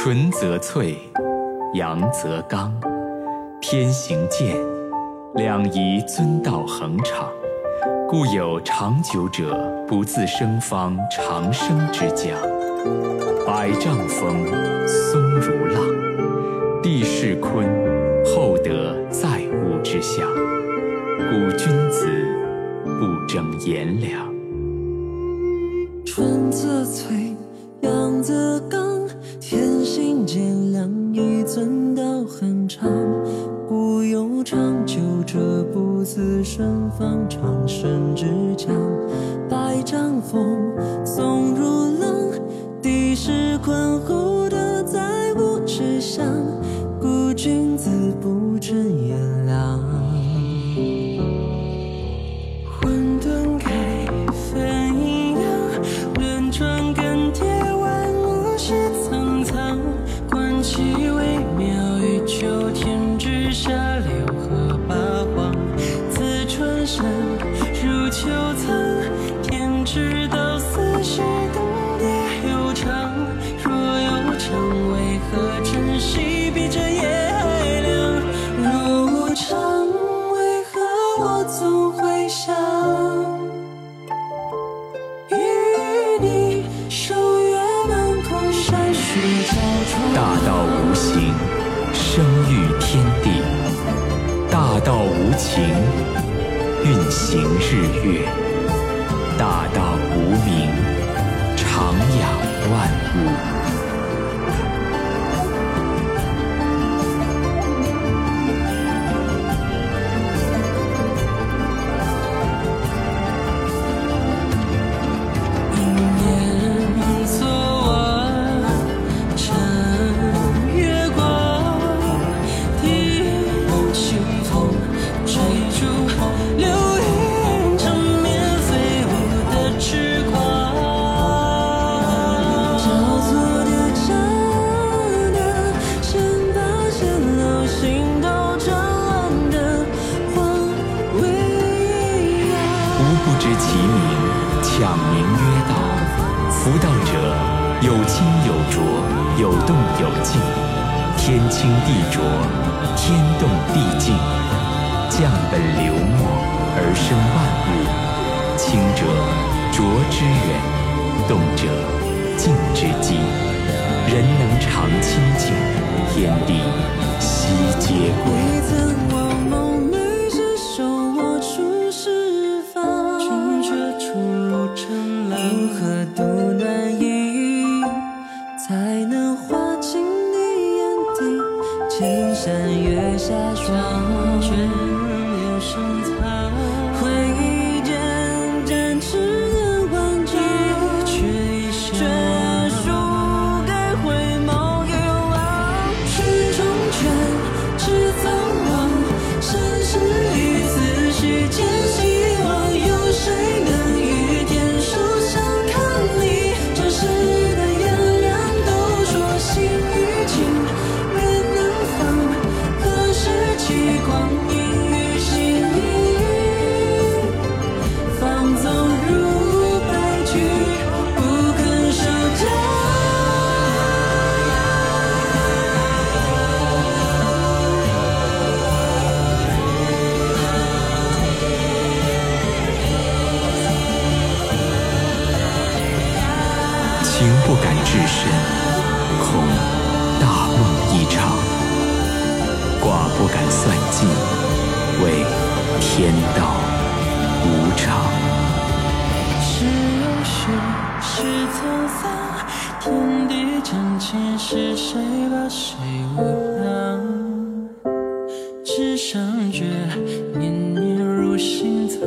纯则粹，阳则刚，天行健，两仪遵道恒长，故有长久者不自生方长生之讲。百丈峰，松如浪，地势坤，厚德载物之象。故君子不争炎凉。纯则粹，长久者不自生方长生之将。百丈峰，松如浪。地势坤厚德载物之象，故君子不争炎凉。混沌开，分阴阳，轮转更迭，万物是苍苍。观其微妙，于秋天总会想？与你守约满空，山水交出。大道无形，生育天地；大道无情，运行日月；名曰道。夫道者，有清有浊，有动有静。天清地浊，天动地静。降本流末而生万物。清者，浊之源；动者，千山月下霜，眷恋深藏，情不敢至深，恐大梦一场；卦不敢算尽，谓天道无常。是有时，是沧桑，天地将倾，是谁把谁无恙？纸上诀，念念入心藏，